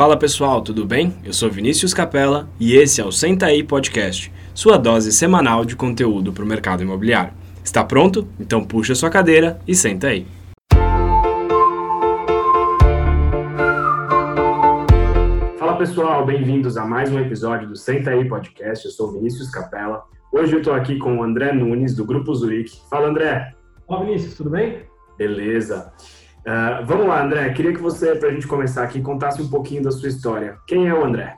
Fala pessoal, tudo bem? Eu sou Vinícius Capella e esse é o Senta aí Podcast, sua dose semanal de conteúdo para o mercado imobiliário. Está pronto? Então puxa sua cadeira e senta aí. Fala pessoal, bem-vindos a mais um episódio do Senta aí Podcast. Eu sou Vinícius Capella. Hoje eu estou aqui com o André Nunes, do Grupo Zurich. Fala André! Olá Vinícius, tudo bem? Beleza. Uh, vamos lá, André. Queria que você, para a gente começar aqui, contasse um pouquinho da sua história. Quem é o André?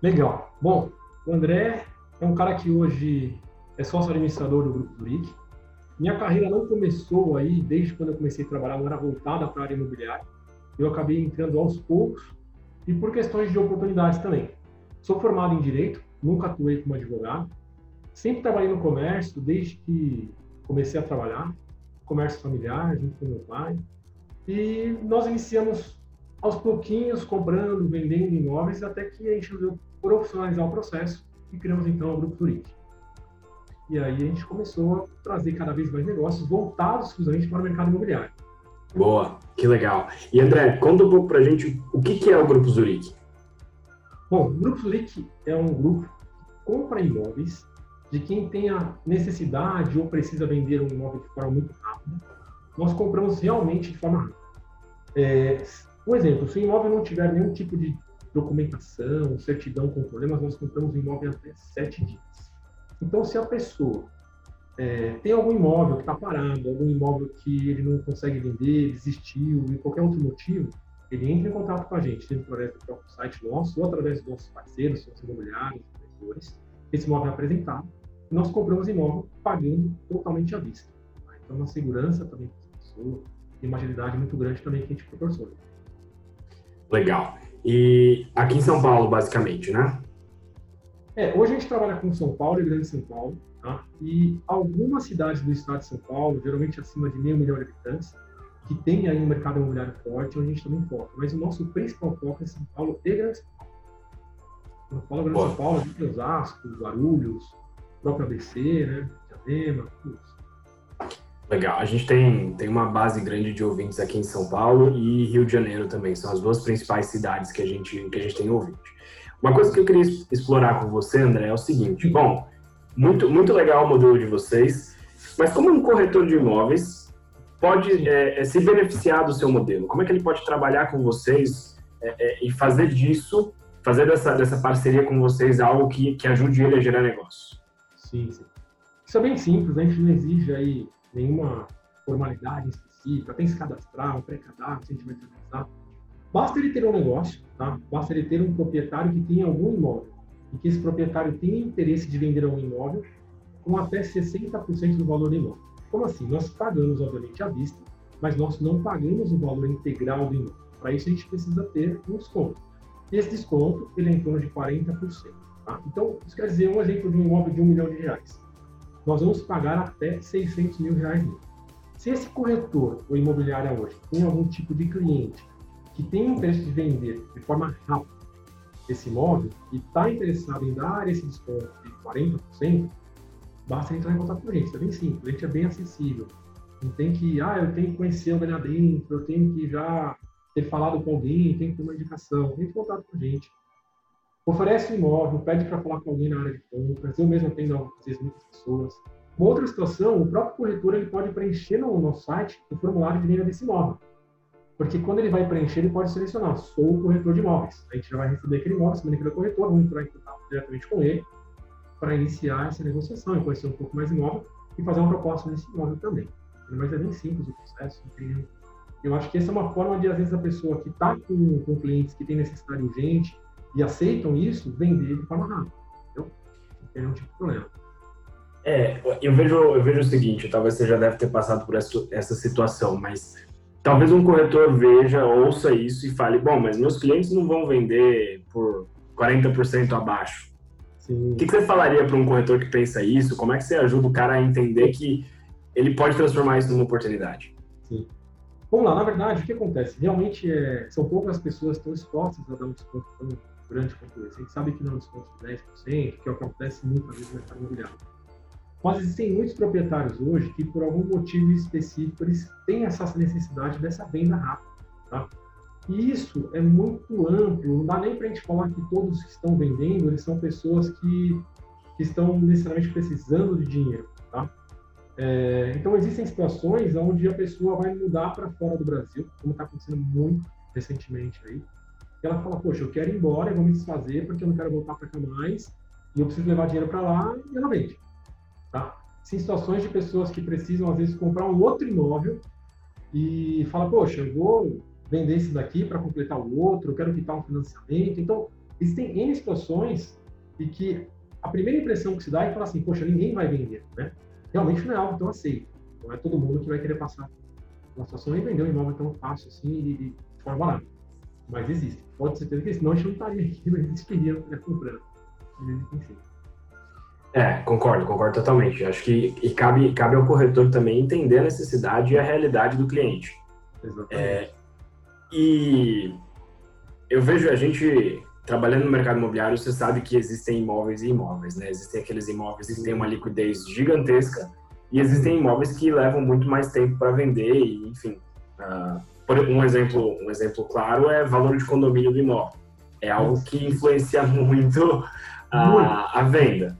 Legal. Bom, o André é um cara que hoje é sócio administrador do Grupo Zurich. Minha carreira não começou aí, desde quando eu comecei a trabalhar, não era voltada para a área imobiliária. Eu acabei entrando aos poucos e por questões de oportunidades também. Sou formado em Direito, nunca atuei como advogado. Sempre trabalhei no comércio, desde que comecei a trabalhar. Comércio familiar, junto com meu pai. E nós iniciamos aos pouquinhos, comprando, vendendo imóveis, até que a gente resolveu profissionalizar o processo e criamos então o Grupo Zurich. E aí a gente começou a trazer cada vez mais negócios voltados exclusivamente para o mercado imobiliário. Boa, que legal. E André, conta um pouco para a gente o que, que é o Grupo Zurich. Bom, o Grupo Zurich é um grupo que compra imóveis de quem tenha necessidade ou precisa vender um imóvel de forma muito rápida nós compramos realmente de forma rápida. É, um exemplo, se o imóvel não tiver nenhum tipo de documentação, certidão com problemas, nós compramos o imóvel até sete dias. Então, se a pessoa é, tem algum imóvel que está parado, algum imóvel que ele não consegue vender, desistiu, e qualquer outro motivo, ele entra em contato com a gente, seja através do próprio site nosso ou através dos nossos parceiros, são imobiliários, investidores. Esse imóvel é apresentado nós compramos imóvel pagando totalmente à vista. Então, uma segurança também pessoa e uma agilidade muito grande também que a gente proporciona. Legal. E aqui em São Paulo, basicamente, né? É, hoje a gente trabalha com São Paulo e Grande São Paulo, tá? E algumas cidades do estado de São Paulo, geralmente acima de meio milhão de habitantes, que tem aí um mercado imobiliário forte, onde a gente também foca. Mas o nosso principal foco é São Paulo e Grande São Paulo. São Paulo, Grande. São Paulo, a gente tem Osasco, Guarulhos, próprio ABC, né? Diadema, tudo isso. Legal. A gente tem, tem uma base grande de ouvintes aqui em São Paulo e Rio de Janeiro também. São as duas principais cidades que a gente, que a gente tem ouvinte. Uma coisa que eu queria explorar com você, André, é o seguinte. Bom, muito, muito legal o modelo de vocês, mas como um corretor de imóveis pode é, é, se beneficiar do seu modelo? Como é que ele pode trabalhar com vocês é, é e fazer disso, fazer dessa, dessa parceria com vocês algo que, que ajude ele a gerar negócio? Sim, sim. Isso é bem simples, a gente não exige aí nenhuma formalidade específica, tem que se cadastrar, um pré-cadastro, cadastrar. Basta ele ter um negócio, tá? basta ele ter um proprietário que tenha algum imóvel e que esse proprietário tenha interesse de vender um imóvel com até 60% do valor do imóvel. Como assim? Nós pagamos, obviamente, à vista, mas nós não pagamos o valor integral do imóvel. Para isso, a gente precisa ter um desconto. Esse desconto ele é em torno de 40%. Tá? Então, isso quer dizer um exemplo de um imóvel de um milhão de reais nós vamos pagar até 600 mil reais. Se esse corretor ou imobiliária hoje tem algum tipo de cliente que tem interesse de vender de forma rápida esse imóvel e está interessado em dar esse desconto de 40%, basta entrar em contato com a gente. É bem simples, a gente é bem acessível. Não tem que, ah, eu tenho que conhecer alguém lá dentro, eu tenho que já ter falado com alguém, tem que ter uma indicação. Entre em contato com a gente oferece um imóvel, pede para falar com alguém na área de compras, eu mesmo atendo às vezes muitas pessoas. Uma outra situação, o próprio corretor ele pode preencher no nosso site o formulário de venda desse imóvel. Porque quando ele vai preencher, ele pode selecionar, sou o corretor de imóveis. A gente já vai receber aquele imóvel, sabendo que ele é corretor, vamos entrar em contato diretamente com ele para iniciar essa negociação, conhecer um pouco mais imóvel e fazer uma proposta nesse imóvel também. Mas é bem simples o processo. Eu acho que essa é uma forma de, às vezes, a pessoa que está com, com clientes que tem necessidade urgente, e aceitam isso, vender de forma rápida. Não tem nenhum tipo de problema. É, eu vejo, eu vejo o seguinte, talvez você já deve ter passado por essa, essa situação, mas talvez um corretor veja, ouça isso e fale, bom, mas meus clientes não vão vender por 40% abaixo. Sim. O que, que você falaria para um corretor que pensa isso? Como é que você ajuda o cara a entender que ele pode transformar isso numa oportunidade? Sim. Vamos lá, na verdade, o que acontece? Realmente é, são poucas pessoas que estão expostas a dar um desconto grande esse. A gente sabe que não é um desconto de 10%, que é o que acontece muitas vezes no mercado imobiliário. Mas existem muitos proprietários hoje que, por algum motivo específico, eles têm essa necessidade dessa venda rápida. Tá? E isso é muito amplo, não dá nem para a gente falar que todos que estão vendendo, eles são pessoas que, que estão necessariamente precisando de dinheiro, tá? É, então, existem situações onde a pessoa vai mudar para fora do Brasil, como está acontecendo muito recentemente aí. Ela fala, poxa, eu quero ir embora, eu vou me desfazer porque eu não quero voltar para cá mais, e eu preciso levar dinheiro para lá, e ela vende. Tá? Sim, situações de pessoas que precisam, às vezes, comprar um outro imóvel e fala, poxa, eu vou vender esse daqui para completar o outro, eu quero quitar um financiamento. Então, existem N situações e que a primeira impressão que se dá é falar assim, poxa, ninguém vai vender, né? realmente não é algo tão aceito. Não é todo mundo que vai querer passar uma situação e vender um imóvel tão fácil assim e de forma barata. Mas existe. Pode ser que senão a gente não estaria aqui, não existiria comprando. Enfim. É, concordo, concordo totalmente. Acho que e cabe, cabe ao corretor também entender a necessidade e a realidade do cliente. Exatamente. É, e eu vejo a gente trabalhando no mercado imobiliário, você sabe que existem imóveis e imóveis, né? Existem aqueles imóveis que têm uma liquidez gigantesca e existem imóveis que levam muito mais tempo para vender e, enfim. Uh, um exemplo, um exemplo claro é valor de condomínio do imóvel. É algo que influencia muito a, a venda.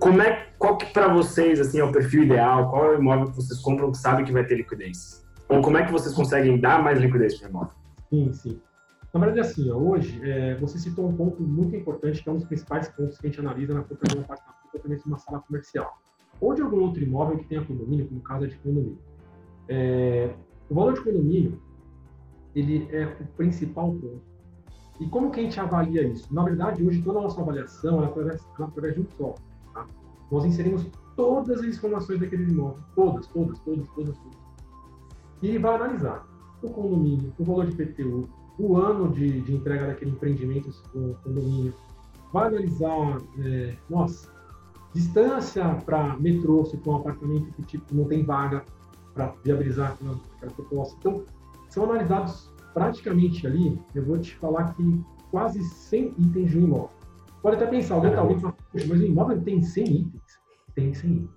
Como é, qual que para vocês assim é o perfil ideal? Qual é o imóvel que vocês compram que sabe que vai ter liquidez? Ou como é que vocês conseguem dar mais liquidez para o imóvel? Sim, sim. Na verdade, assim, ó, hoje, é, você citou um ponto muito importante, que é um dos principais pontos que a gente analisa na compra de um apartamento, completamente de uma sala comercial. Ou de algum outro imóvel que tenha condomínio, como casa de condomínio. É, o valor de condomínio, ele é o principal ponto. E como que a gente avalia isso? Na verdade, hoje, toda a nossa avaliação é através, é através de um software. Tá? Nós inserimos todas as informações daquele imóvel, todas, todas, todas, todas, todas. E ele vai analisar o condomínio, o valor de PTU, o ano de, de entrega daquele empreendimento, o condomínio, vai analisar, é, nossa, distância para metrô, se for um apartamento que tipo, não tem vaga para viabilizar aquela, aquela proposta. Então, são analisados praticamente ali, eu vou te falar que quase 100 itens de um imóvel. Pode até pensar, alguém está ouvindo mas o imóvel tem 100 itens? Tem 100 itens.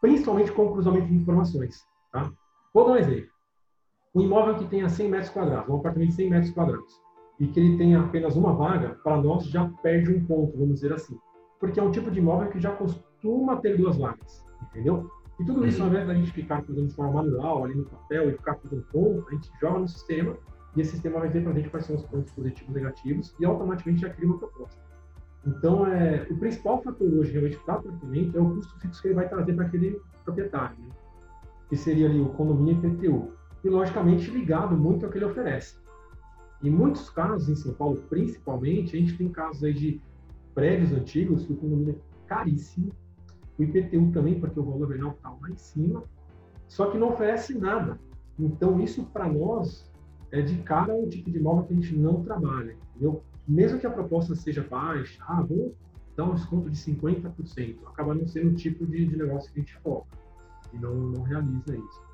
Principalmente com o cruzamento de informações. Tá? Vou dar um exemplo um imóvel que tenha 100 metros quadrados, um apartamento de 100 metros quadrados, e que ele tenha apenas uma vaga, para nós já perde um ponto, vamos dizer assim. Porque é um tipo de imóvel que já costuma ter duas vagas, entendeu? E tudo isso, ao invés da gente ficar fazendo de forma manual, ali no papel, e ficar fazendo ponto, a gente joga no sistema, e esse sistema vai dizer para a gente quais são os pontos positivos e negativos, e automaticamente já cria uma proposta. Então, é, o principal fator hoje, realmente, para o apartamento é o custo fixo que ele vai trazer para aquele proprietário, né? que seria ali o condomínio IPTU e, logicamente, ligado muito ao que ele oferece. Em muitos casos, em São Paulo principalmente, a gente tem casos aí de prédios antigos que o condomínio é caríssimo, o IPTU também, porque o valor venal está lá em cima, só que não oferece nada. Então, isso para nós é de cara um tipo de imóvel que a gente não trabalha, entendeu? Mesmo que a proposta seja baixa, ah, vou dar um desconto de 50%, acaba não sendo o tipo de, de negócio que a gente foca e não, não realiza isso.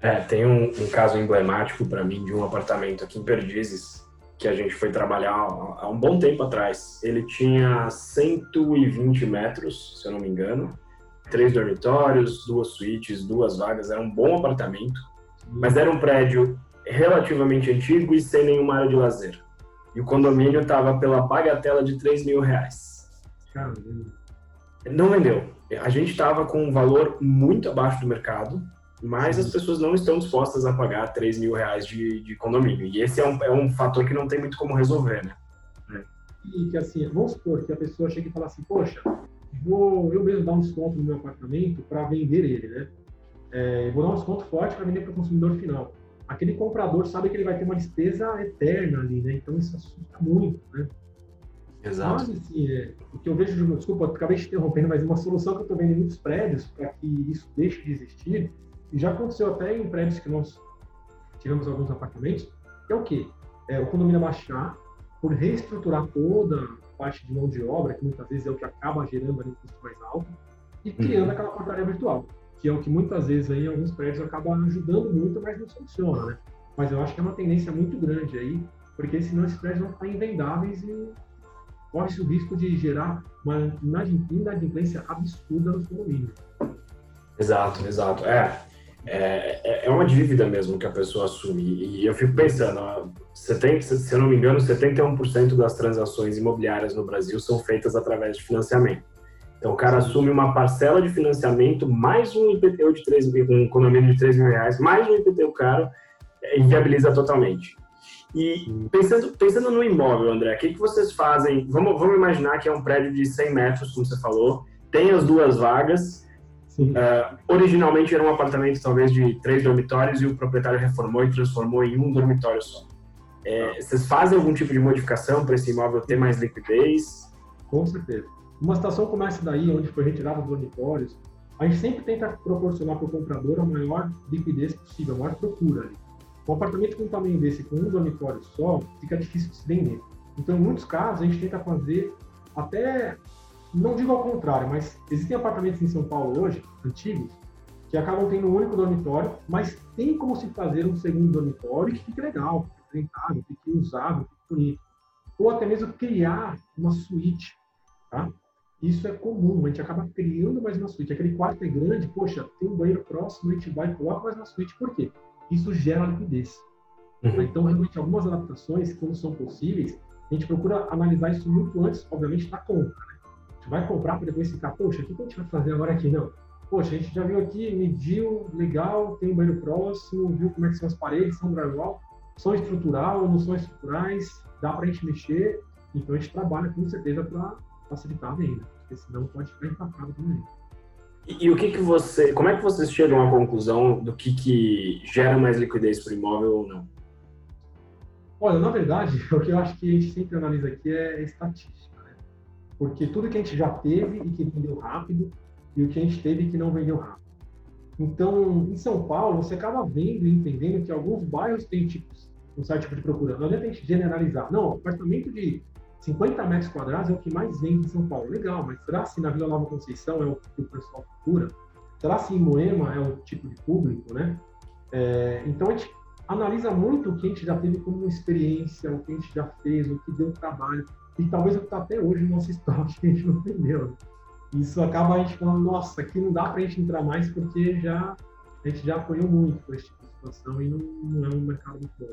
É, tem um, um caso emblemático para mim de um apartamento aqui em Perdizes que a gente foi trabalhar há um bom tempo atrás. Ele tinha 120 metros, se eu não me engano, três dormitórios, duas suítes, duas vagas. Era um bom apartamento, mas era um prédio relativamente antigo e sem nenhuma área de lazer. E o condomínio estava pela bagatela de 3 mil reais. Caramba. Não vendeu. A gente estava com um valor muito abaixo do mercado mas as pessoas não estão dispostas a pagar 3 mil reais de, de condomínio. E esse é um, é um fator que não tem muito como resolver, né? E que assim, vamos supor que a pessoa chega e fala assim, poxa, vou eu mesmo dar um desconto no meu apartamento para vender ele, né? É, vou dar um desconto forte para vender para o consumidor final. Aquele comprador sabe que ele vai ter uma despesa eterna ali, né? Então isso assusta muito, né? Exato. Mas, assim, é, o que eu vejo, desculpa, acabei te interrompendo, mas uma solução que eu estou vendo em muitos prédios para que isso deixe de existir e já aconteceu até em prédios que nós tivemos alguns apartamentos, que é o quê? É, o condomínio baixar, por reestruturar toda a parte de mão de obra, que muitas vezes é o que acaba gerando ali um custo mais alto, e criando uhum. aquela portaria virtual, que é o que muitas vezes aí, em alguns prédios acaba ajudando muito, mas não funciona, né? Mas eu acho que é uma tendência muito grande aí, porque senão esses prédios vão ficar invendáveis e corre-se o risco de gerar uma inadimplência absurda nos condomínios. Exato, exato. É, é, é uma dívida mesmo que a pessoa assume. E eu fico pensando, 70, se eu não me engano, 71% das transações imobiliárias no Brasil são feitas através de financiamento. Então, o cara assume uma parcela de financiamento, mais um IPTU de 3 mil, um condomínio de 3 mil reais, mais um IPTU caro, é, inviabiliza totalmente. E pensando, pensando no imóvel, André, o que, que vocês fazem? Vamos, vamos imaginar que é um prédio de 100 metros, como você falou, tem as duas vagas. Uh, originalmente era um apartamento talvez de três dormitórios e o proprietário reformou e transformou em um dormitório só. É, vocês fazem algum tipo de modificação para esse imóvel ter mais liquidez? Com certeza. Uma situação começa daí, onde foi retirado os dormitórios, a gente sempre tenta proporcionar para o comprador a maior liquidez possível, a maior procura. Ali. Um apartamento com um tamanho desse, com um dormitório só, fica difícil de se vender. Então, em muitos casos, a gente tenta fazer até, não digo ao contrário, mas existem apartamentos em São Paulo hoje, antigos, que acabam tendo um único dormitório, mas tem como se fazer um segundo dormitório que fique legal, que fique rentável, que fique usável, que fique bonito. Ou até mesmo criar uma suíte, tá? Isso é comum, a gente acaba criando mais uma suíte. Aquele quarto é grande, poxa, tem um banheiro próximo, a gente vai e coloca mais uma suíte. Por quê? Isso gera liquidez. Uhum. Então, realmente, algumas adaptações, quando são possíveis, a gente procura analisar isso muito antes, obviamente, da compra. Vai comprar para depois ficar, poxa, o que a gente vai fazer agora aqui? Não. Poxa, a gente já viu aqui, mediu, legal, tem um banheiro próximo, viu como é que são as paredes, são drywall, são estrutural, não são estruturais, dá para a gente mexer. Então, a gente trabalha com certeza para facilitar a venda, porque senão pode ficar empacado também. E, e, o que que você, como é que vocês chegam à conclusão do que que gera mais liquidez para o imóvel ou não? Olha, na verdade, o que eu acho que a gente sempre analisa aqui é estatística, né? Porque tudo que a gente já teve e que vendeu rápido e o que a gente teve e que não vendeu rápido. Então, em São Paulo, você acaba vendo e entendendo que alguns bairros têm tipos, um certo tipo de procura. Não adianta a gente generalizar. Não, apartamento de 50 metros quadrados é o que mais vende em São Paulo. Legal, mas será se na Vila Nova Conceição é o que o pessoal procura? Será se em Moema é o tipo de público, né? É, então a gente analisa muito o que a gente já teve como experiência, o que a gente já fez, o que deu trabalho, e talvez o que está até hoje no nosso estoque que a gente não vendeu. Isso acaba a gente falando, nossa, aqui não dá para a gente entrar mais porque já a gente já apoiou muito com esse tipo de situação e não, não é um mercado muito bom.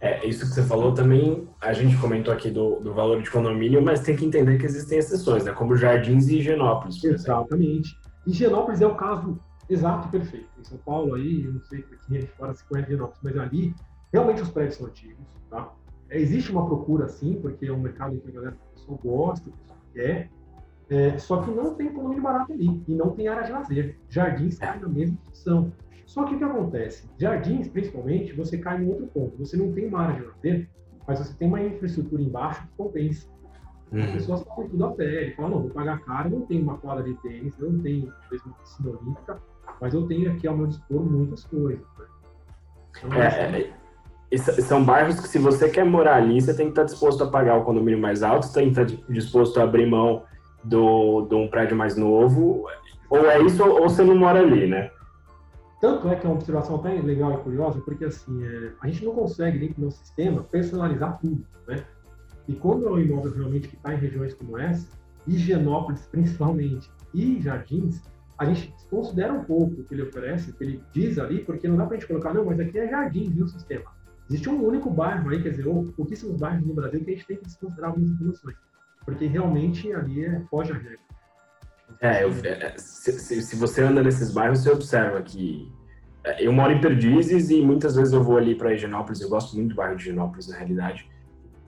É, isso que você falou também, a gente comentou aqui do, do valor de condomínio, mas tem que entender que existem exceções, né? Como Jardins e Higienópolis. Exatamente. Higienópolis é o caso exato e perfeito. Em São Paulo aí, eu não sei quem é de fora se conhece Higienópolis, mas ali, realmente os prédios são antigos, tá? Existe uma procura, sim, porque é um mercado que a galera a pessoa gosta, a pessoa quer, é, só que não tem condomínio barato ali, e não tem área de lazer. Jardins cai na mesma situação. Só que o que acontece? Jardins, principalmente, você cai em outro ponto. Você não tem uma área de lazer, mas você tem uma infraestrutura embaixo que compensa. Uhum. As pessoas falam tudo a pele, falam, não, vou pagar caro, não tenho uma quadra de tênis, não tenho talvez uma piscina olímpica, mas eu tenho aqui ao meu dispor muitas coisas. Né? Então, é, é, são bairros que se você quer morar ali, você tem que estar disposto a pagar o condomínio mais alto, você tem que estar disposto a abrir mão do, de um prédio mais novo, ou é isso ou você não mora ali, né? Tanto é que é uma observação até legal e curiosa, porque assim, é, a gente não consegue, dentro do nosso sistema, personalizar tudo, né? E quando é um imóvel realmente que está em regiões como essa, Higienópolis principalmente, e Jardins, a gente considera um pouco o que ele oferece, o que ele diz ali, porque não dá para a gente colocar, não, mas aqui é Jardins, viu, o sistema. Existe um único bairro aí, quer dizer, ou pouquíssimos bairros no Brasil que a gente tem que desconsiderar algumas informações, porque realmente ali é, foge a regra. É, eu, é, se, se, se, você anda nesses bairros, você observa que é, eu moro em Perdizes e muitas vezes eu vou ali para Higienópolis, eu gosto muito do bairro de Higienópolis, na realidade.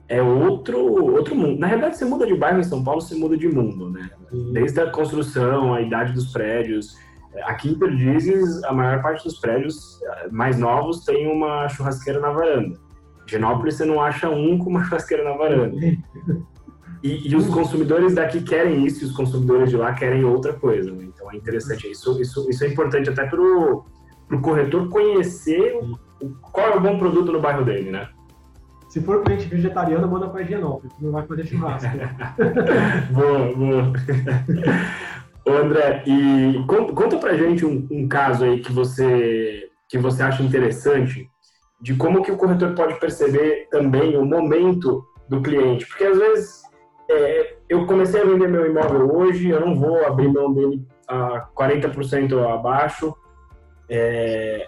É outro, outro mundo. Na realidade, você muda de bairro em São Paulo, você muda de mundo, né? Desde a construção, a idade dos prédios. Aqui em Perdizes, a maior parte dos prédios é, mais novos tem uma churrasqueira na varanda. Em Higienópolis, você não acha um com uma churrasqueira na varanda. E, e, os consumidores daqui querem isso e os consumidores de lá querem outra coisa. Né? Então é interessante. Isso, isso, isso é importante até para o corretor conhecer o, qual é o bom produto no bairro dele, né? Se for cliente vegetariano, manda para Higienópolis, não vai fazer churrasco. boa, boa. Ô André, e conta pra gente um, um, caso aí que você, que você acha interessante de como que o corretor pode perceber também o momento do cliente. Porque às vezes é, eu comecei a vender meu imóvel hoje, eu não vou abrir mão dele a 40% abaixo, É,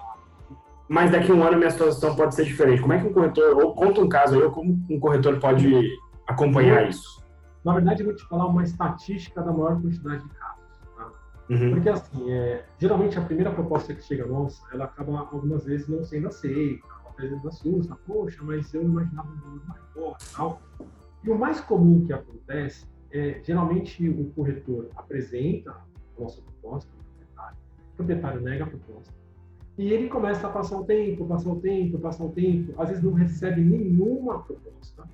mas daqui a um ano minha situação pode ser diferente. Como é que um corretor, ou conta um caso aí, como um corretor pode acompanhar isso? Na verdade, eu vou te falar uma estatística da maior quantidade de casos. Uhum. Porque, assim, é, geralmente a primeira proposta que chega nossa, ela acaba algumas vezes não sendo aceita, às vezes assusta, poxa, mas eu imaginava um valor maior tal. E o mais comum que acontece é, geralmente o corretor apresenta a nossa proposta proprietário, o proprietário nega a proposta, e ele começa a passar o tempo, passar o tempo, passar o tempo, às vezes não recebe nenhuma proposta.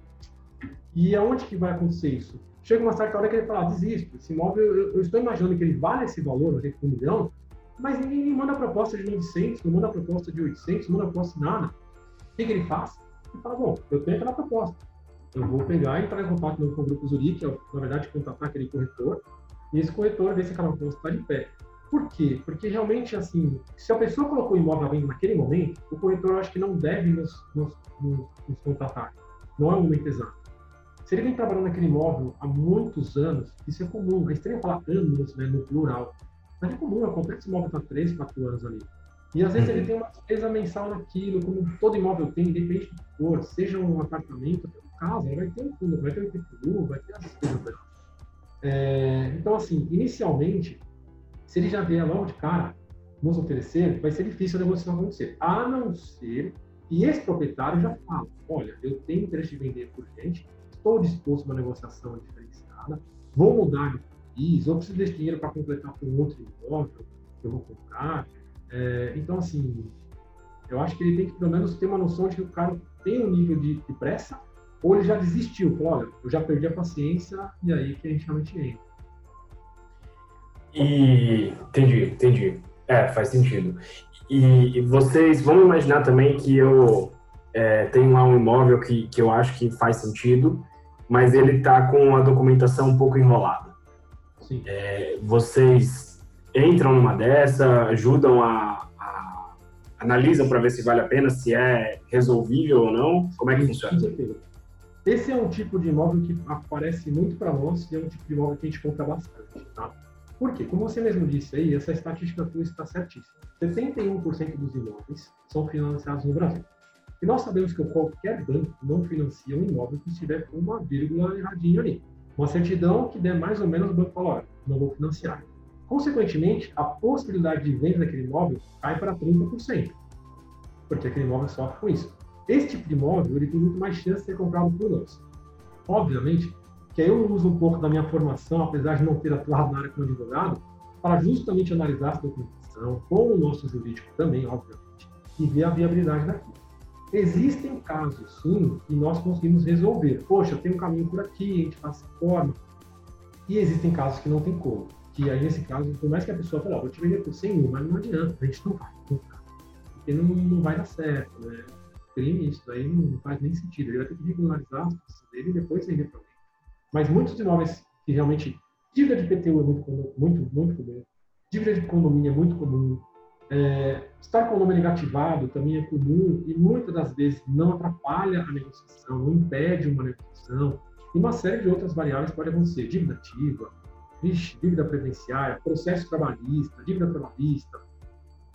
E aonde que vai acontecer isso? Chega uma certa hora que ele fala, ah, desisto, esse imóvel, eu, eu, estou imaginando que ele vale esse valor, um milhão, mas ninguém manda proposta de 900, não manda proposta de 800, não manda proposta de nada. O que, que ele faz? Ele fala, bom, eu tenho aquela proposta. Eu vou pegar e entrar em contato com o Grupo Zurich, que é, na verdade, contatar aquele corretor, e esse corretor ver se aquela proposta está de pé. Por quê? Porque realmente, assim, se a pessoa colocou o imóvel à venda naquele momento, o corretor acho que não deve nos, nos, nos, nos contatar. Não é o momento exato. Se ele vem trabalhando naquele imóvel há muitos anos, isso é comum. É estranho falar anos, né, no plural. Mas é comum, acontece imóvel está 3, 4 anos ali. E às vezes ele tem uma despesa mensal naquilo, como todo imóvel tem, independente do que for, seja um apartamento, uma casa, vai ter um fundo, vai ter um IPTU, vai ter as despesas. É, então, assim, inicialmente, se ele já vier logo de cara nos oferecer, vai ser difícil a negociação acontecer. A não ser que esse proprietário já fala, olha, eu tenho interesse de vender por gente, estou disposto a uma negociação diferenciada, vou mudar de país, ou preciso desse dinheiro para completar com outro imóvel que eu vou comprar. É, então, assim, eu acho que ele tem que, pelo menos, ter uma noção de que o cara tem um nível de, de pressa, ou ele já desistiu, olha, eu já perdi a paciência, e aí que a gente realmente entra. E entendi, entendi. É, faz sentido. E, e vocês vão imaginar também que eu é, tenho lá um imóvel que, que eu acho que faz sentido, mas ele está com a documentação um pouco enrolada. É, vocês entram numa dessa, ajudam a, a analisam para ver se vale a pena, se é resolvível ou não? Como é que funciona? Esse é um tipo de imóvel que aparece muito para nós e é um tipo de imóvel que a gente compra bastante, tá? Por quê? Como você mesmo disse aí, essa estatística tua está certíssima. 71% dos imóveis são financiados no Brasil. E nós sabemos que qualquer banco não financia um imóvel que estiver com uma vírgula erradinha ali. Uma certidão que der mais ou menos o banco fala, olha, não vou financiar. Consequentemente, a possibilidade de venda daquele imóvel cai para 30%, porque aquele imóvel sofre com isso. Esse tipo de imóvel ele tem muito mais chance de ser comprado por nós. Obviamente, que aí eu uso um pouco da minha formação, apesar de não ter atuado na área como advogado, para justamente analisar essa documentação, com o nosso jurídico também, obviamente, e ver a viabilidade daquilo. Existem casos, sim, que nós conseguimos resolver. Poxa, tem um caminho por aqui, a gente faz essa forma. E existem casos que não tem como. Que aí, nesse caso, por mais que a pessoa fale, vou te vender por 100 mil, mas não adianta, a gente não vai comprar. Porque não, não vai dar certo, né? Crime, isso daí não faz nem sentido. Ele vai ter que regularizar a situação dele e depois vender para alguém. Mas muitos imóveis que realmente. Dívida de PTU é muito, muito, muito comum. Dívida de condomínio é muito comum. É, estar com o nome negativado também é comum e muitas das vezes não atrapalha a negociação, não impede uma negociação. E uma série de outras variáveis podem acontecer. Dívida ativa, dívida previdenciária, processo trabalhista, dívida trabalhista,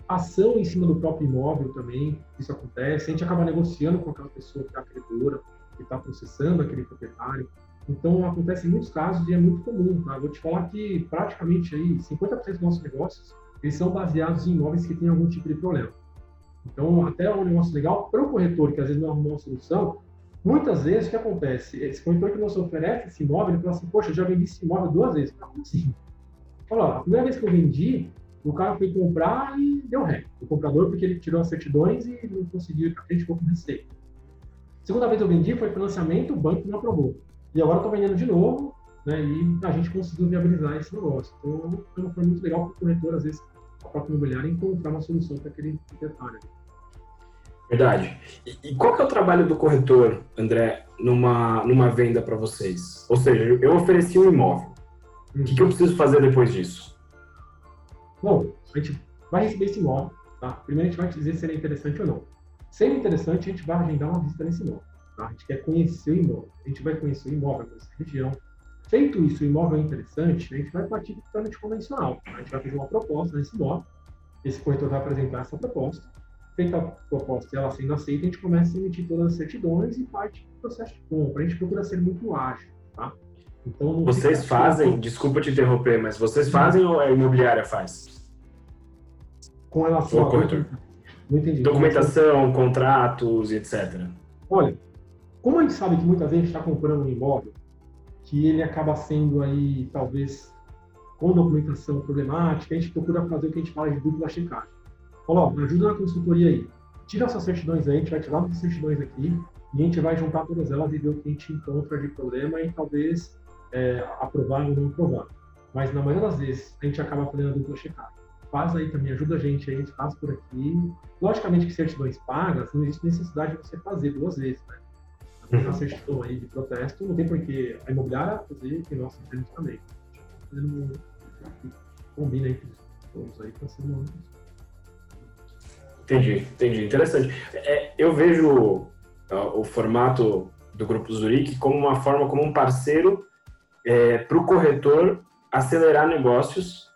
ação em cima do próprio imóvel também, isso acontece. A gente acaba negociando com aquela pessoa que é credora, que está processando aquele proprietário. Então, acontece em muitos casos e é muito comum. Tá? Vou te falar que praticamente aí 50% dos nossos negócios eles são baseados em imóveis que têm algum tipo de problema. Então, até é um negócio legal para o corretor, que às vezes não arrumou uma solução, muitas vezes o que acontece? Esse corretor que nos oferece esse imóvel, ele fala assim, poxa, já vendi esse imóvel duas vezes. Como assim? Fala, a primeira vez que eu vendi, o cara foi comprar e deu ré. O comprador, porque ele tirou as certidões e não conseguiu ir para frente, ficou com. Segunda vez que eu vendi, foi financiamento, o banco não aprovou. E agora estou vendendo de novo, né, e a gente conseguiu viabilizar esse negócio. Então, é uma forma muito legal para o corretor, às vezes, a própria imobiliária, encontrar uma solução para aquele proprietário. Verdade. E, e, qual que é o trabalho do corretor, André, numa, numa venda para vocês? Ou seja, eu ofereci um imóvel. O que, que, eu preciso fazer depois disso? Bom, a gente vai receber esse imóvel. Tá? Primeiro a gente vai dizer se ele é interessante ou não. Sendo interessante, a gente vai agendar uma visita nesse imóvel. Tá? A gente quer conhecer o imóvel. A gente vai conhecer o imóvel, conhecer a região. Feito isso, o imóvel é interessante, a gente vai partir do trâmite convencional. A gente vai fazer uma proposta nesse imóvel esse corretor vai apresentar essa proposta. Feita a proposta e ela sendo aceita, a gente começa a emitir todas as certidões e parte do processo de compra. A gente procura ser muito ágil, tá? Então, vocês fazem, desculpa te interromper, mas vocês fazem ou a imobiliária faz? Com relação ao corretor. Não entendi. Documentação, contratos, etc. Olha, como a gente sabe que muitas vezes a gente está comprando um imóvel que ele acaba sendo aí, talvez, com documentação problemática, a gente procura fazer o que a gente fala de dupla checagem. Ó, ajuda na consultoria aí. Tira essas certidões aí, a gente vai tirar essas certidões aqui e a gente vai juntar todas elas e ver o que a gente encontra de problema e talvez é, aprovar ou não aprovar. Mas na maioria das vezes a gente acaba fazendo a dupla checagem. Faz aí também, ajuda a gente aí, a gente faz por aqui. Logicamente que certidões pagas, não existe necessidade de você fazer duas vezes, né? Uma certidão aí de protesto, não tem por que a imobiliária fazer e nós fazemos também. Fazendo um, combina aí todos aí para ser uma Entendi, entendi. Interessante. É, eu vejo o formato do Grupo Zurich como uma forma, como um parceiro é, para o corretor acelerar negócios,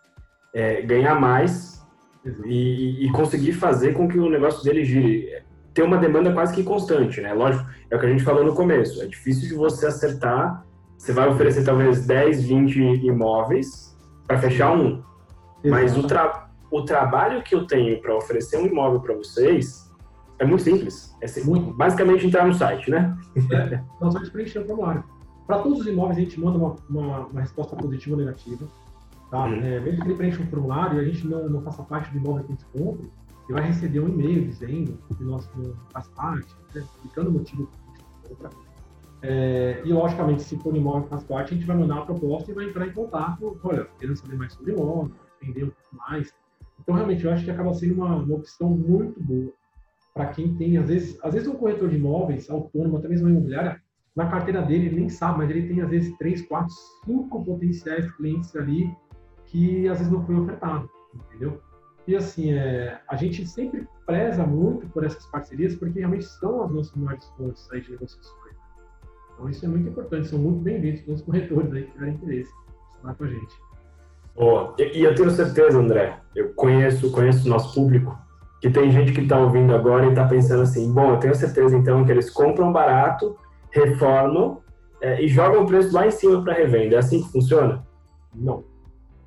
é, ganhar mais e, e, conseguir fazer com que o negócio dele gire. Ter uma demanda quase que constante, né? Lógico, é o que a gente falou no começo. É difícil de você acertar. Você vai oferecer talvez 10, 20 imóveis para fechar um. Mas o, tra o trabalho que eu tenho para oferecer um imóvel para vocês é muito simples. É muito. basicamente entrar no site, né? É, no site preencher o formulário. Para todos os imóveis, a gente manda uma, uma, uma resposta positiva ou negativa. Tá? Uhum. É, mesmo que ele preencha um formulário e a gente não, não faça parte do imóvel que a gente compra, ele vai receber um e-mail dizendo que nós não faz parte, né? explicando o motivo. É, e, logicamente, se for imóvel faz parte, a gente vai mandar a proposta e vai entrar em contato. Olha, querendo saber mais sobre o imóvel, entender um pouco mais. Então, realmente, eu acho que acaba sendo uma, uma opção muito boa para quem tem, às vezes, às vezes um corretor de imóveis autônomo, até mesmo uma imobiliária, na carteira dele, ele nem sabe, mas ele tem às vezes três, quatro, cinco potenciais clientes ali que às vezes não foi ofertado, entendeu? E assim, é, a gente sempre preza muito por essas parcerias porque realmente são as nossas maiores fontes aí de negociações. Então isso é muito importante, são muito bem-vindos todos os corretores aí que tiverem interesse falar com a gente. Boa. E, e eu tenho certeza, André, eu conheço, conheço o nosso público, que tem gente que está ouvindo agora e está pensando assim, bom, eu tenho certeza então que eles compram barato reformam é, e jogam o preço lá em cima para revenda. É assim que funciona? Não.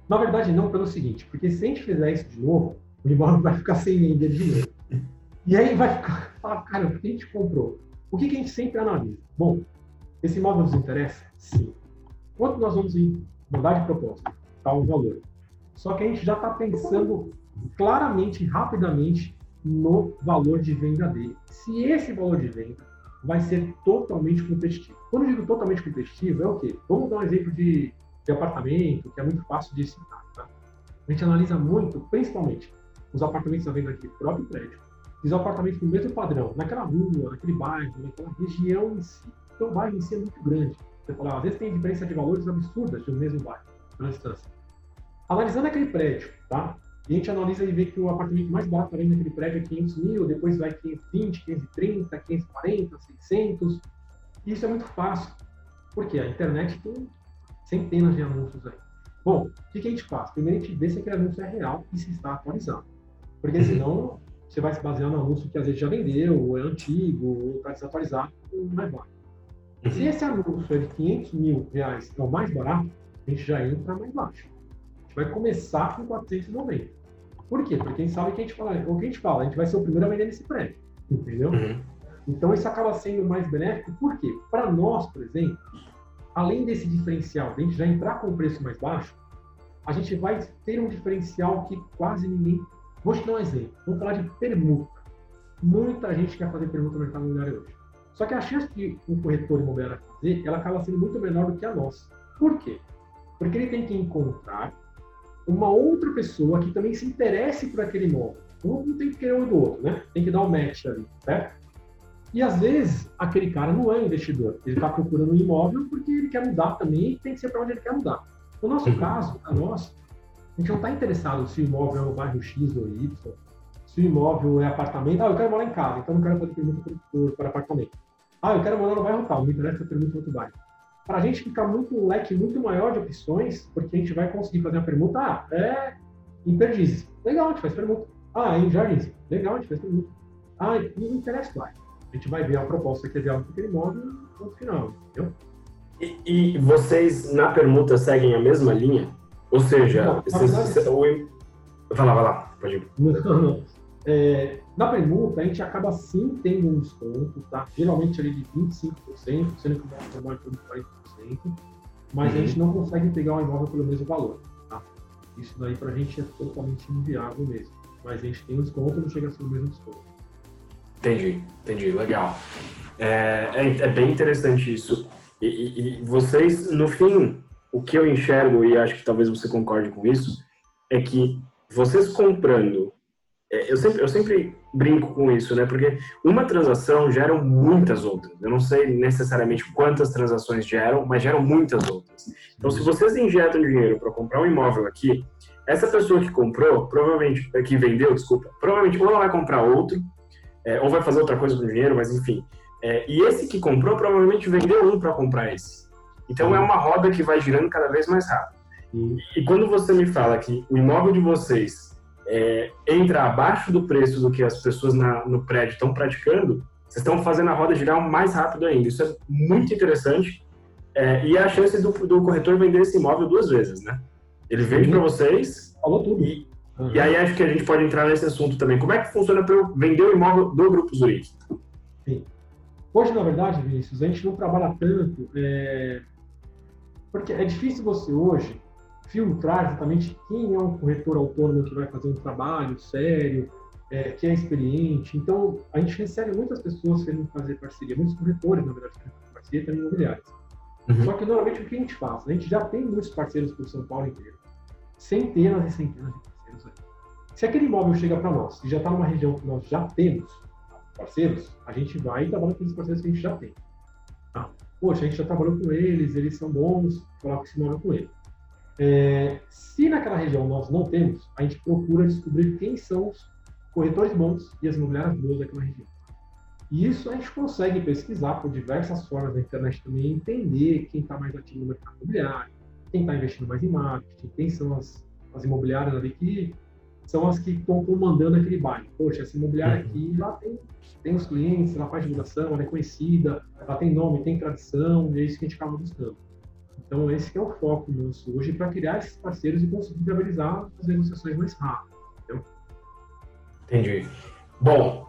Na verdade, não, pelo seguinte, porque se a gente fizer isso de novo, o imóvel vai ficar sem vender de novo. E aí vai ficar, fala, cara, por que a gente comprou? O que, que a gente sempre analisa? Bom, esse imóvel nos interessa? Sim. Quanto nós vamos mudar de proposta? Tal valor. Só que a gente já está pensando claramente, rapidamente, no valor de venda dele. Se esse valor de venda vai ser totalmente competitivo. Quando eu digo totalmente competitivo, é o quê? Vamos dar um exemplo de, de apartamento, que é muito fácil de citar. Tá? A gente analisa muito, principalmente, os apartamentos à venda aqui, próprio prédio, e os apartamentos do mesmo padrão, naquela rua, naquele bairro, naquela região em si. Então, o bairro em si é muito grande. Você fala, às vezes tem diferença de valores absurdas de um mesmo bairro, na distância. Analisando aquele prédio, tá? E a gente analisa e vê que o apartamento mais barato ali naquele prédio é 500 mil, depois vai 520, 530, 540, 600. E isso é muito fácil, porque a internet tem centenas de anúncios aí. Bom, o que, que a gente faz? Primeiro a gente vê se aquele anúncio é real e se está atualizado. Porque senão você vai se basear no anúncio que às vezes já vendeu, ou é antigo, ou está desatualizado, não é válido. Se esse anúncio é de 500 mil reais é o mais barato, a gente já entra mais baixo. A gente vai começar com 490. Por quê? Porque gente sabe que a gente fala, o que a gente fala, a gente vai ser o primeiro a vender nesse prédio, entendeu? Uhum. Então isso acaba sendo mais benéfico, por quê? Para nós, por exemplo, além desse diferencial, a gente já entrar com o preço mais baixo, a gente vai ter um diferencial que quase ninguém. Vou te dar um exemplo. Vamos falar de permuta. Muita gente quer fazer permuta no mercado imobiliário hoje. Só que a chance de um corretor imobiliário fazer, ela acaba sendo muito menor do que a nossa. Por quê? Porque ele tem que encontrar uma outra pessoa que também se interesse por aquele imóvel. Um tem que querer um do outro, né? Tem que dar um match ali, certo? E às vezes aquele cara não é investidor, ele está procurando um imóvel porque ele quer mudar também e tem que ser para onde ele quer mudar. No nosso uhum. caso, a nós, a gente não está interessado se o imóvel é no bairro X ou Y, se o imóvel é apartamento. Ah, eu quero morar em casa, então não quero fazer pergunta para apartamento. Ah, eu quero morar no bairro tal, me interessa pergunta para outro bairro para a gente ficar muito um leque muito maior de opções, porque a gente vai conseguir fazer uma pergunta, ah, é em Perdizes, Legal, a gente faz permuta. Ah, em Jardins. Legal, a gente faz permuta. Ah, não interessa, vai. A gente vai ver a proposta que é viável para aquele imóvel no ponto final, entendeu? E, e, vocês, na permuta, seguem a mesma linha? Ou seja, não, vocês, verdade, o... vai lá, vai lá, pode ir. Não, não. É, na permuta, a gente acaba sim tendo um desconto, tá? Geralmente ali de 25%, sendo que o nosso trabalho foi de 40%, mas uhum. a gente não consegue pegar um imóvel pelo mesmo valor, tá? Isso daí pra gente é totalmente inviável mesmo. Mas a gente tem um desconto, não chega a ser o mesmo desconto. Entendi, entendi, legal. É, é, é bem interessante isso. E, e, e, vocês, no fim, o que eu enxergo, e acho que talvez você concorde com isso, é que vocês comprando é, eu sempre, eu sempre brinco com isso, né? Porque uma transação gera muitas outras. Eu não sei necessariamente quantas transações geram, mas geram muitas outras. Então, se vocês injetam dinheiro para comprar um imóvel aqui, essa pessoa que comprou, provavelmente, é, que vendeu, desculpa, provavelmente ou ela vai comprar outro, é, ou vai fazer outra coisa com o dinheiro, mas enfim. É, e esse que comprou, provavelmente vendeu um para comprar esse. Então, é uma roda que vai girando cada vez mais rápido. E quando você me fala que o imóvel de vocês é, entra abaixo do preço do que as pessoas na, no prédio estão praticando, vocês estão fazendo a roda girar mais rápido ainda. Isso é muito interessante. É, e a chance do, do, corretor vender esse imóvel duas vezes, né? Ele vende para vocês. Falou tudo. E, uhum. e, aí acho que a gente pode entrar nesse assunto também. Como é que funciona para eu vender o imóvel do Grupo Zurich? Sim. Hoje, na verdade, Vinícius, a gente não trabalha tanto. É... Porque é difícil você hoje filtrar exatamente quem é um corretor autônomo que vai fazer um trabalho sério, é, que é experiente. Então, a gente recebe muitas pessoas querendo fazer parceria, muitos corretores, na verdade, querendo fazer parceria também imobiliários. Uhum. Só que, normalmente, o que a gente faz? A gente já tem muitos parceiros por São Paulo inteiro, centenas e centenas de. Se aquele imóvel chega para nós e já está numa região que nós já temos parceiros, a gente vai e trabalha com esses parceiros que a gente já tem. Tá? Poxa, a gente já trabalhou com eles, eles são bons, coloca esse imóvel com eles. É, se naquela região nós não temos, a gente procura descobrir quem são os corretores bons e as imobiliárias boas daquela região. E isso a gente consegue pesquisar por diversas formas na internet também, entender quem está mais ativo no mercado imobiliário, quem está investindo mais em marketing, quem são as, as imobiliárias ali que são as que estão comandando aquele bairro. Poxa, essa imobiliária uhum. aqui, lá tem, tem os clientes, ela faz divulgação, ela é conhecida, ela tem nome, tem tradição, e é isso que a gente acaba buscando. Então, esse é o foco nosso hoje para criar esses parceiros e conseguir viabilizar as negociações mais rápido. Entendeu? Entendi. Bom,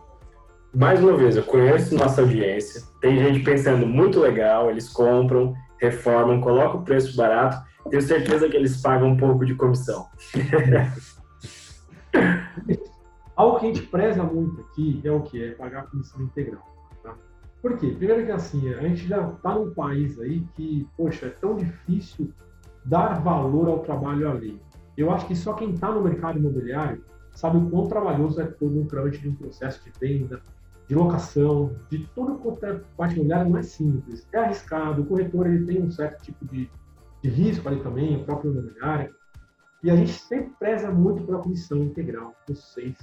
mais uma vez, eu conheço nossa audiência. Tem gente pensando muito legal, eles compram, reformam, colocam o preço barato. Tenho certeza que eles pagam um pouco de comissão. Algo que a gente preza muito aqui é o que? É pagar a comissão integral. Por quê? Primeiro que assim, a gente já está num país aí que, poxa, é tão difícil dar valor ao trabalho alheio. Eu acho que só quem está no mercado imobiliário sabe o quão trabalhoso é todo um trâmite de um processo de venda, de locação, de tudo quanto é parte imobiliária não é simples. É arriscado, o corretor ele tem um certo tipo de, de risco ali também, o próprio imobiliário. E a gente sempre preza muito pela comissão integral, os 6%.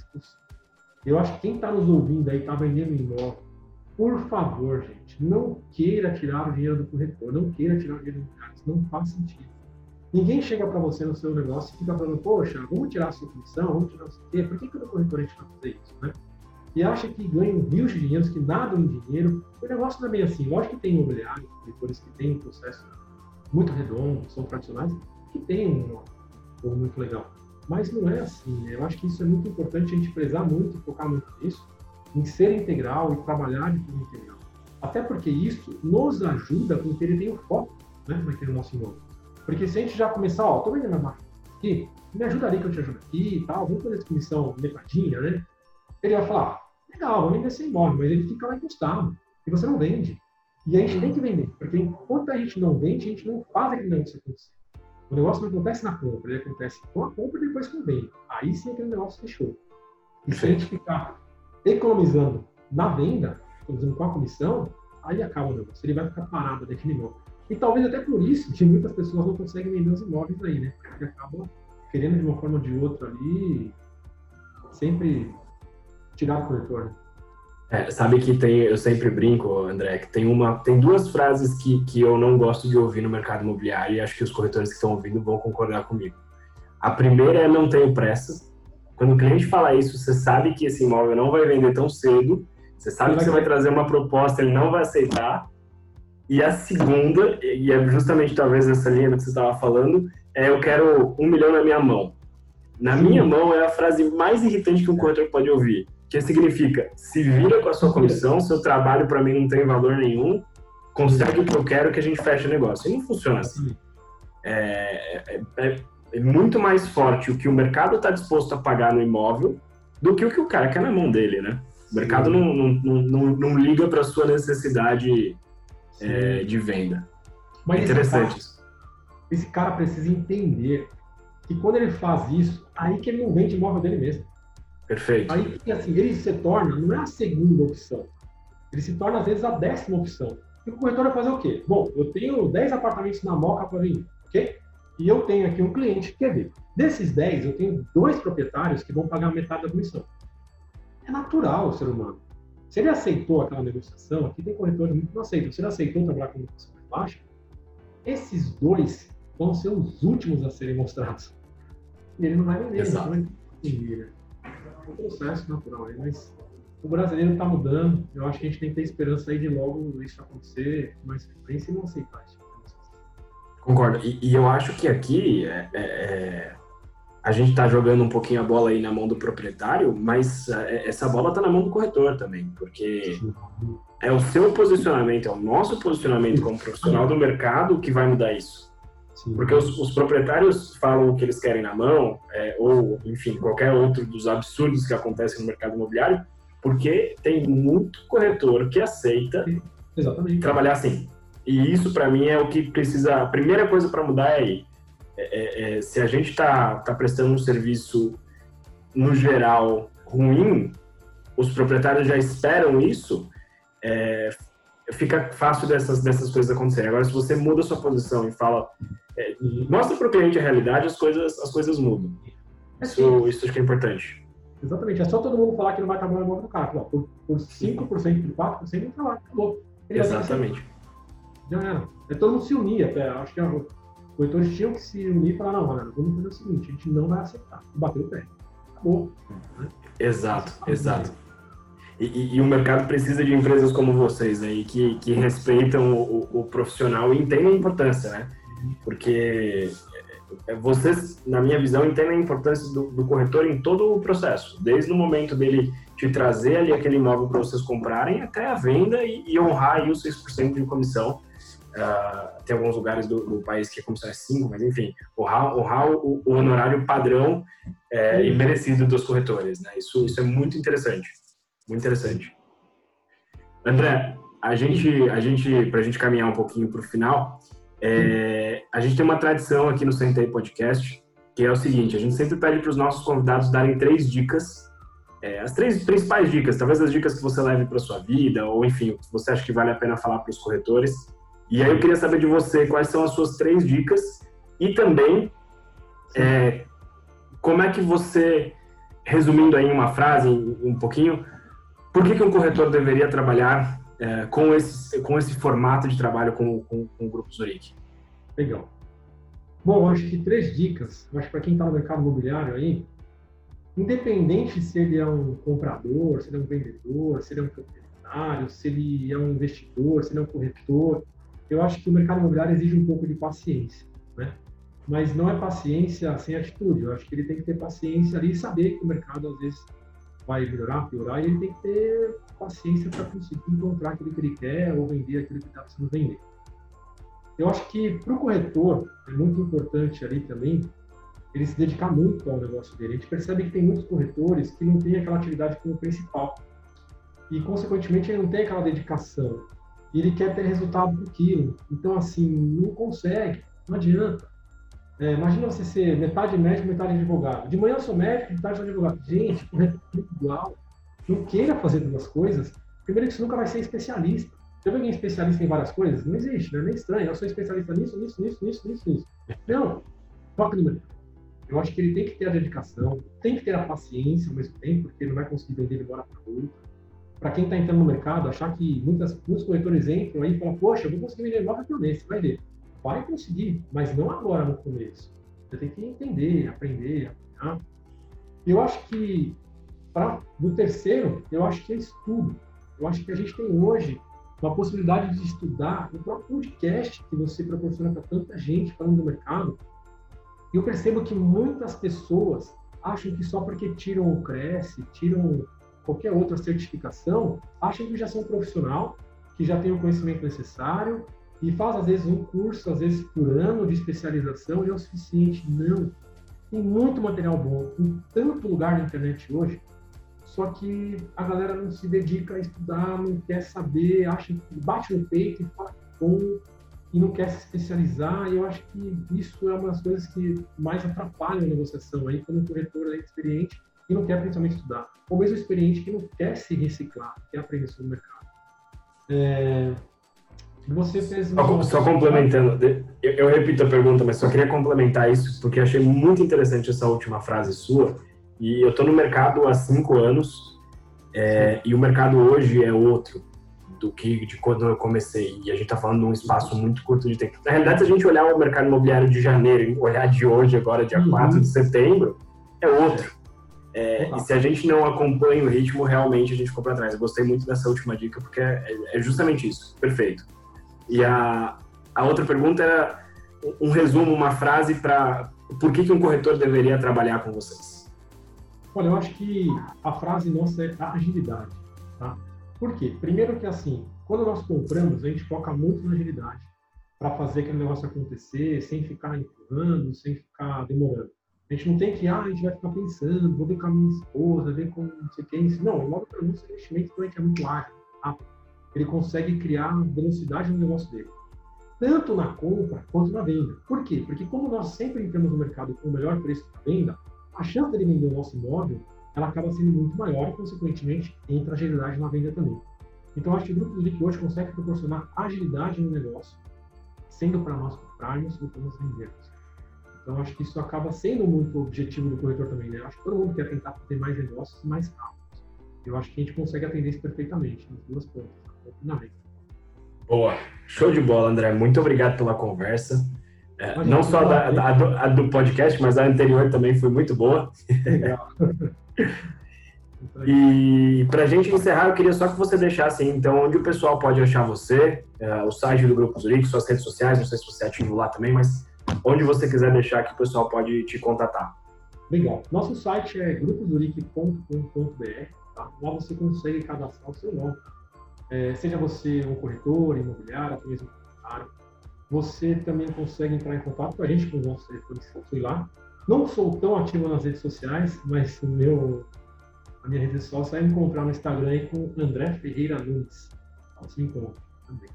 Eu acho que quem está nos ouvindo aí, está vendendo imóvel, por favor, gente, não queira tirar o dinheiro do corretor, não queira tirar o dinheiro do cara, isso não faz sentido. Ninguém chega para você no seu negócio e fica falando, poxa, vamos tirar a sua comissão, vamos tirar o seu por que, que o corretor a gente vai fazer isso, né? E acha que ganham rios de dinheiro, que nadam em dinheiro. O negócio não é assim. Lógico que tem imobiliários, corretores que têm um processo muito redondo, são tradicionais, que tem um, um muito legal. Mas não é assim, né? Eu acho que isso é muito importante a gente prezar muito, focar muito nisso, em ser integral e trabalhar de forma integral. Até porque isso nos ajuda ele tenha o foco né, naquele nosso imóvel. Porque se a gente já começar, ó, tô vendendo a marca aqui, me ajuda ali que eu te ajudo aqui e tal, vamos fazer essa comissão metadinha, né? Ele vai falar, legal, vou vender esse imóvel, mas ele fica lá encostado e você não vende. E a gente tem que vender, porque enquanto a gente não vende, a gente não faz aquele negócio acontecer. O negócio não acontece na compra, ele acontece com a compra e depois com o venda. Aí sim aquele negócio fechou. E se a gente ficar economizando na venda, economizando com a comissão, aí acaba o negócio. Ele vai ficar parado naquele imóvel. E talvez até por isso que muitas pessoas não conseguem vender os imóveis aí, né? Porque acaba querendo de uma forma ou de outra ali sempre tirar o corretor. É, sabe que tem, eu sempre brinco, André, que tem uma, tem duas frases que, que eu não gosto de ouvir no mercado imobiliário e acho que os corretores que estão ouvindo vão concordar comigo. A primeira é não tenho pressa Quando o cliente fala isso, você sabe que esse imóvel não vai vender tão cedo, você sabe que você vai trazer uma proposta, ele não vai aceitar. E a segunda, e é justamente talvez essa linha que você estava falando, é eu quero um milhão na minha mão. Na minha mão é a frase mais irritante que um corretor pode ouvir, que significa, se vira com a sua comissão, seu trabalho para mim não tem valor nenhum, consegue o que eu quero que a gente feche o negócio. E não funciona assim. É, é, é, é muito mais forte o que o mercado está disposto a pagar no imóvel do que o que o cara quer na mão dele, né? O mercado não, não, não, não, liga para a sua necessidade é, de venda. Mas interessante isso. Esse cara precisa entender que quando ele faz isso, aí que ele não vende imóvel dele mesmo. Perfeito. Aí assim, ele se torna, não é a segunda opção, ele se torna às vezes a décima opção. E o corretor vai fazer o quê? Bom, eu tenho 10 apartamentos na moca para vender, ok? E eu tenho aqui um cliente que quer ver. Desses 10, eu tenho dois proprietários que vão pagar metade da comissão. É natural o ser humano. Se ele aceitou aquela negociação, aqui tem corretores muito que não aceitam. Se ele aceitou trabalhar com negociação mais baixa, esses dois vão ser os últimos a serem mostrados. E ele não vai vender, Exato. não vai vender. É um processo natural aí, mas o brasileiro está mudando. Eu acho que a gente tem que ter esperança aí de logo isso acontecer mais frequência e não aceitar isso. Concordo. E, e, eu acho que aqui é, é, é a gente está jogando um pouquinho a bola aí na mão do proprietário, mas é, essa bola está na mão do corretor também, porque é o seu posicionamento, é o nosso posicionamento como profissional do mercado que vai mudar isso. Porque os, os, proprietários falam o que eles querem na mão, é, ou, enfim, qualquer outro dos absurdos que acontecem no mercado imobiliário, porque tem muito corretor que aceita Exatamente. trabalhar assim. E isso, para mim, é o que precisa. A primeira coisa para mudar é aí. É, é, é, se a gente está tá prestando um serviço, no geral, ruim, os proprietários já esperam isso, é, fica fácil dessas, dessas coisas acontecerem. Agora, se você muda a sua posição e fala, é, mostra para o cliente a realidade, as coisas, as coisas mudam. É isso, isso acho que é importante. Exatamente. É só todo mundo falar que não vai trabalhar no imóvel do carro. Por, por 5%, por 4%, não trabalha. Acabou. Ele Exatamente. Já era. É todo mundo se unir até. Acho que os corretores tinham que se unir e falar, não, galera, vamos fazer o seguinte, a gente não vai aceitar. Bater o pé. Acabou. Exato, exato. E, e, o mercado precisa de empresas como vocês aí, que, que respeitam o, o, profissional e entendem a importância, né? Porque é, vocês, na minha visão, entendem a importância do, do, corretor em todo o processo, desde o momento dele te trazer ali aquele imóvel para vocês comprarem até a venda e, e honrar aí os 6% de comissão. Uh, tem alguns lugares do, do, país que a comissão é 5%, mas enfim, honrar, honrar o, o honorário padrão é, e merecido dos corretores. Né? Isso, isso é muito interessante. Muito interessante. André, a gente, a gente para a gente caminhar um pouquinho para o final, é, a gente tem uma tradição aqui no Sentei Podcast, que é o seguinte: a gente sempre pede para os nossos convidados darem três dicas, é, as três principais dicas, talvez as dicas que você leve para sua vida, ou enfim, o que você acha que vale a pena falar para os corretores. E aí eu queria saber de você quais são as suas três dicas e também é, como é que você, resumindo aí uma frase, um pouquinho, por que, que um corretor deveria trabalhar é, com, esse, com esse formato de trabalho com, com, com o Grupo Zurich? Legal. Bom, acho que três dicas. Acho que para quem está no mercado imobiliário aí, independente se ele é um comprador, se ele é um vendedor, se ele é um proprietário, se ele é um investidor, se ele é um corretor, eu acho que o mercado imobiliário exige um pouco de paciência, né? Mas não é paciência sem atitude. Eu acho que ele tem que ter paciência ali e saber que o mercado às vezes vai melhorar, piorar, e ele tem que ter paciência para conseguir encontrar aquilo que ele quer ou vender aquilo que está precisando vender. Eu acho que para o corretor é muito importante ali também ele se dedicar muito ao negócio dele. A gente percebe que tem muitos corretores que não têm aquela atividade como principal e, consequentemente, ele não tem aquela dedicação. E ele quer ter resultado do aquilo. Então, assim, não consegue, não adianta. É, imagina você ser metade médico, metade advogado. De manhã eu sou médico, de tarde sou advogado. Gente, é igual. Não queira fazer duas coisas. Primeiro que você nunca vai ser especialista. Já viu alguém especialista em várias coisas? Não existe, né? Nem estranho. Eu sou especialista nisso, nisso, nisso, nisso, nisso, nisso. Não. Foca no mercado. Eu acho que ele tem que ter a dedicação, tem que ter a paciência ao mesmo tempo, porque ele não vai conseguir vender embora para outro. Para quem está entrando no mercado, achar que muitas, muitos corretores entram aí e falam, poxa, eu vou conseguir vender embora para o mês. Vai ver vai conseguir, mas não agora no começo. Você tem que entender, aprender, apanhar. Eu acho que, para do terceiro, eu acho que é estudo. Eu acho que a gente tem hoje uma possibilidade de estudar o próprio podcast que você proporciona para tanta gente falando do mercado. E eu percebo que muitas pessoas acham que só porque tiram o Cresce, tiram qualquer outra certificação, acham que já são profissional, que já tem o conhecimento necessário e faz às vezes um curso, às vezes por ano de especialização e é o suficiente. Não. Tem muito material bom, em tanto lugar na internet hoje, só que a galera não se dedica a estudar, não quer saber, acha que bate no peito e fala bom e não quer se especializar. E eu acho que isso é uma das coisas que mais atrapalham a negociação aí, quando o corretor é experiente e não quer principalmente estudar, ou mesmo experiente que não quer se reciclar, quer aprender sobre o mercado. É... Você fez só, só complementando, eu, eu, repito a pergunta, mas só queria complementar isso porque achei muito interessante essa última frase sua. E eu estou no mercado há cinco anos é, e o mercado hoje é outro do que de quando eu comecei. E a gente está falando de um espaço muito curto de tempo. Na realidade, se a gente olhar o mercado imobiliário de janeiro olhar de hoje, agora, dia uhum. 4 de setembro, é outro. É, e se a gente não acompanha o ritmo, realmente a gente ficou para trás. Eu gostei muito dessa última dica, porque é, é, justamente isso. Perfeito. E a, a outra pergunta era um resumo, uma frase para por que, que um corretor deveria trabalhar com vocês? Olha, eu acho que a frase nossa é agilidade. Tá? Por quê? Primeiro que assim, quando nós compramos, a gente foca muito na agilidade para fazer aquele negócio acontecer, sem ficar empurrando, sem ficar demorando. A gente não tem que, ah, a gente vai ficar pensando, vou ver com a minha esposa, ver com não sei quem. Não, logo para nós, o investimento também é muito ágil, rápido. Ele consegue criar velocidade no negócio dele. Tanto na compra quanto na venda. Por quê? Porque como nós sempre entramos no mercado com o melhor preço para venda, a chance dele vender o nosso imóvel, ela acaba sendo muito maior e, consequentemente, entra agilidade na venda também. Então, acho que o Grupo Zurique hoje consegue proporcionar agilidade no negócio, sendo para nós comprarmos ou para nós vendermos. Então, acho que isso acaba sendo muito objetivo do corretor também, né? Acho que todo mundo quer tentar ter mais negócios mais rápidos. Eu acho que a gente consegue atender isso perfeitamente, nas duas pontas, Boa, show de bola, André. Muito obrigado pela conversa. É, não só da, da, do, a do podcast, mas a anterior também foi muito boa. Legal. e para a gente encerrar, eu queria só que você deixasse então onde o pessoal pode achar você, é, o site do Grupo Zurique, suas redes sociais, não sei se você é ativo lá também, mas onde você quiser deixar que o pessoal pode te contatar. Legal. Nosso site é grupozurique.com.br. Tá? Lá você consegue cadastrar o seu nome. É, seja você um corretor, imobiliário, até mesmo proprietário. Você também consegue entrar em contato com a gente, com os nossos diretores fui lá. Não sou tão ativo nas redes sociais, mas o meu, a minha rede social é encontrar no Instagram aí com André Ferreira Nunes. Assim encontra também.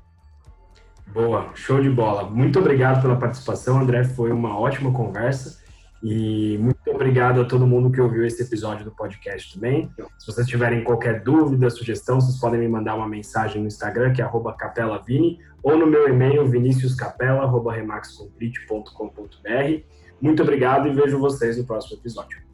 Boa, show de bola. Muito obrigado pela participação, André. Foi uma ótima conversa. E muito obrigado a todo mundo que ouviu esse episódio do podcast também. Se vocês tiverem qualquer dúvida, sugestão, vocês podem me mandar uma mensagem no Instagram, que é capelavini, ou no meu e-mail, viniciuscapela.remaxcomplete.com.br. Muito obrigado e vejo vocês no próximo episódio.